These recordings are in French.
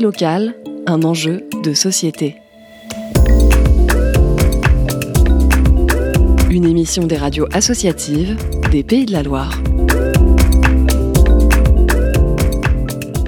Locale, un enjeu de société. Une émission des radios associatives des Pays de la Loire.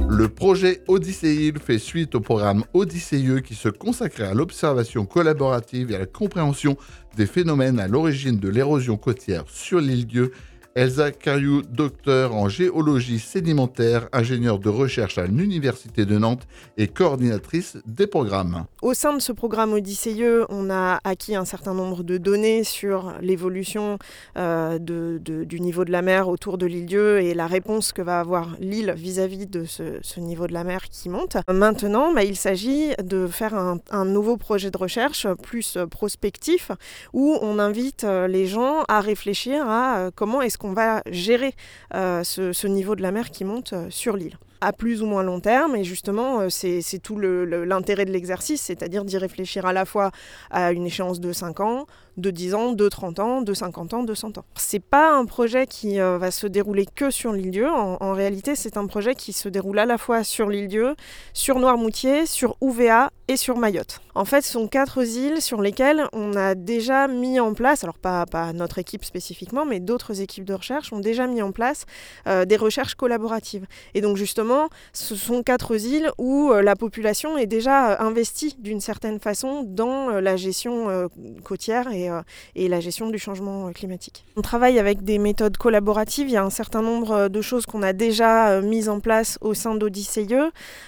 Le projet Odyssée fait suite au programme Odyssée qui se consacrait à l'observation collaborative et à la compréhension des phénomènes à l'origine de l'érosion côtière sur l'île Dieu Elsa Cariou, docteur en géologie sédimentaire, ingénieure de recherche à l'Université de Nantes et coordinatrice des programmes. Au sein de ce programme Odyssée, on a acquis un certain nombre de données sur l'évolution euh, du niveau de la mer autour de l'île Dieu et la réponse que va avoir l'île vis-à-vis de ce, niveau de la mer qui monte. Maintenant, bah, il s'agit de faire un, un, nouveau projet de recherche plus prospectif où on invite euh, les gens à réfléchir à euh, comment est-ce on va gérer euh, ce, niveau de la mer qui monte euh, sur l'île à plus ou moins long terme. Et justement, euh, c'est tout l'intérêt de l'exercice, c'est-à-dire d'y réfléchir à la fois à une échéance de 5 ans, de 10 ans, de 30 ans, de 50 ans, de 100 ans. C'est pas un projet qui euh, va se dérouler que sur l'île Dieu. En, réalité, c'est un projet qui se déroule à la fois sur l'île Dieu, sur Noirmoutier, sur Ouvéa et sur Mayotte. En fait, ce sont quatre îles sur lesquelles on a déjà mis en place, alors pas, pas notre équipe spécifiquement, mais d'autres équipes de recherche ont déjà mis en place euh, des recherches collaboratives. Et donc justement, ce sont quatre îles où euh, la population est déjà investie d'une certaine façon dans la gestion côtière et euh, la gestion du changement euh, climatique. On travaille avec des méthodes collaboratives. Il y a un certain nombre euh, de choses qu'on a déjà mises en place au sein d'Odyssée,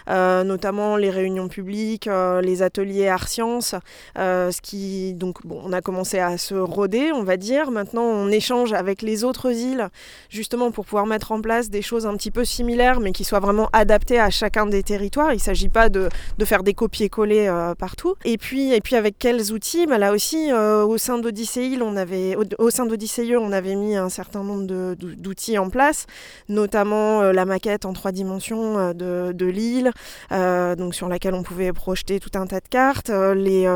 notamment les réunions publiques, les ateliers art sciences, ce qui donc on a commencé à se roder, on va dire. Maintenant, on échange avec les autres îles justement pour pouvoir mettre en place des choses un petit peu similaires, mais qui soient vraiment adaptées à chacun des territoires. Il ne s'agit pas de, de, faire des copier-coller partout. Et puis, et puis avec quels outils? Bah, Là aussi, au sein d'Odyssée, on avait, au, d'Odyssée, on avait mis un certain nombre d'outils en place, notamment euh, la maquette en trois dimensions euh, de, de l'île, euh, donc sur laquelle on pouvait projeter tout un tas de cartes, les,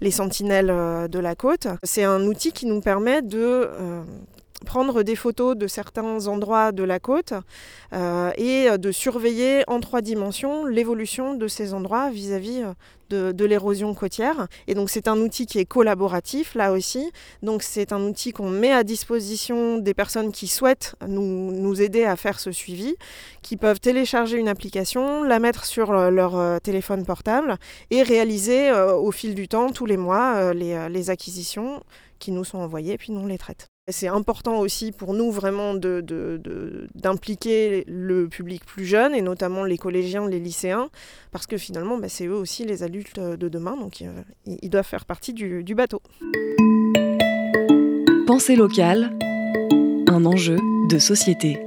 les sentinelles de la côte. C'est un outil qui nous permet de prendre des photos de certains endroits de la côte euh, et de surveiller en trois dimensions l'évolution de ces endroits vis-à-vis euh, de, l'érosion côtière. Et donc c'est un outil qui est collaboratif là aussi. Donc c'est un outil qu'on met à disposition des personnes qui souhaitent nous, nous, aider à faire ce suivi, qui peuvent télécharger une application, la mettre sur euh, leur téléphone portable et réaliser au fil du temps, tous les mois, les, les acquisitions qui nous sont envoyées, puis nous on les traite. C'est important aussi pour nous vraiment d'impliquer le public plus jeune et notamment les collégiens, les lycéens, parce que finalement bah, c'est eux aussi les adultes de demain, donc euh, ils doivent faire partie du bateau. Pensée locale, un enjeu de société.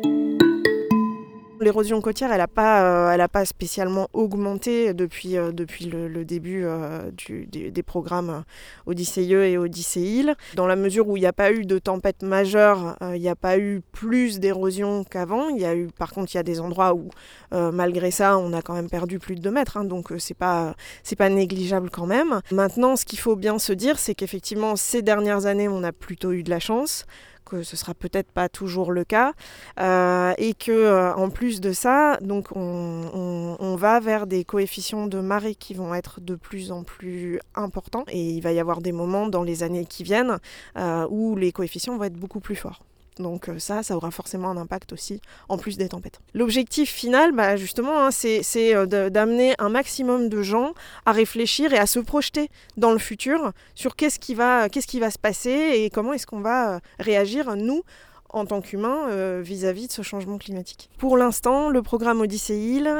L'érosion côtière, elle n'a pas, euh, pas spécialement augmenté depuis, euh, depuis le, début euh, des, programmes Odyssée et Odyssée Dans la mesure où il n'y a pas eu de tempête majeure, il n'y a pas eu plus d'érosion qu'avant. Il y a eu, par contre, il y a des endroits où, malgré ça, on a quand même perdu plus de 2 mètres. Hein, donc c'est pas, c'est pas négligeable quand même. Maintenant, ce qu'il faut bien se dire, c'est qu'effectivement, ces dernières années, on a plutôt eu de la chance que ce sera peut-être pas toujours le cas, euh, et que euh, en plus de ça, donc on, va vers des coefficients de marée qui vont être de plus en plus importants, et il va y avoir des moments dans les années qui viennent euh, où les coefficients vont être beaucoup plus forts. Donc euh, ça, ça aura forcément un impact aussi, en plus des tempêtes. L'objectif final, bah, justement, hein, c'est euh, d'amener un maximum de gens à réfléchir et à se projeter dans le futur sur qu'est-ce qui, va, se passer et comment est-ce qu'on va euh, réagir, nous, en tant qu'humain euh, vis-à-vis de ce changement climatique. Pour l'instant, le programme Odyssée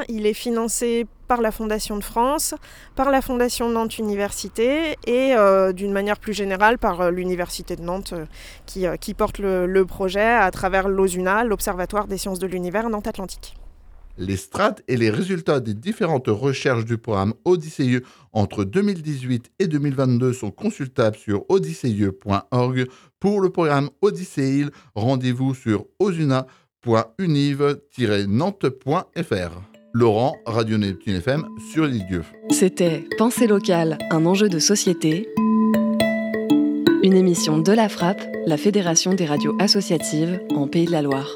il est financé par la Fondation de France, par la Fondation Nantes Université et euh, d'une manière plus générale par euh, l'Université de Nantes qui, qui, porte le, projet à travers l'OSUNA, l'Observatoire des sciences de l'univers Nantes Atlantique. Les strates et les résultats des différentes recherches du programme Odyssée entre 2018 et 2022 sont consultables sur odysseyeux.org. Pour le programme Odyssée rendez-vous sur osuna.univ-nantes.fr. Laurent, Radio Neptune FM sur l'île. C'était Pensée locale, un enjeu de société. Une émission de la Frappe, la Fédération des radios associatives en Pays de la Loire.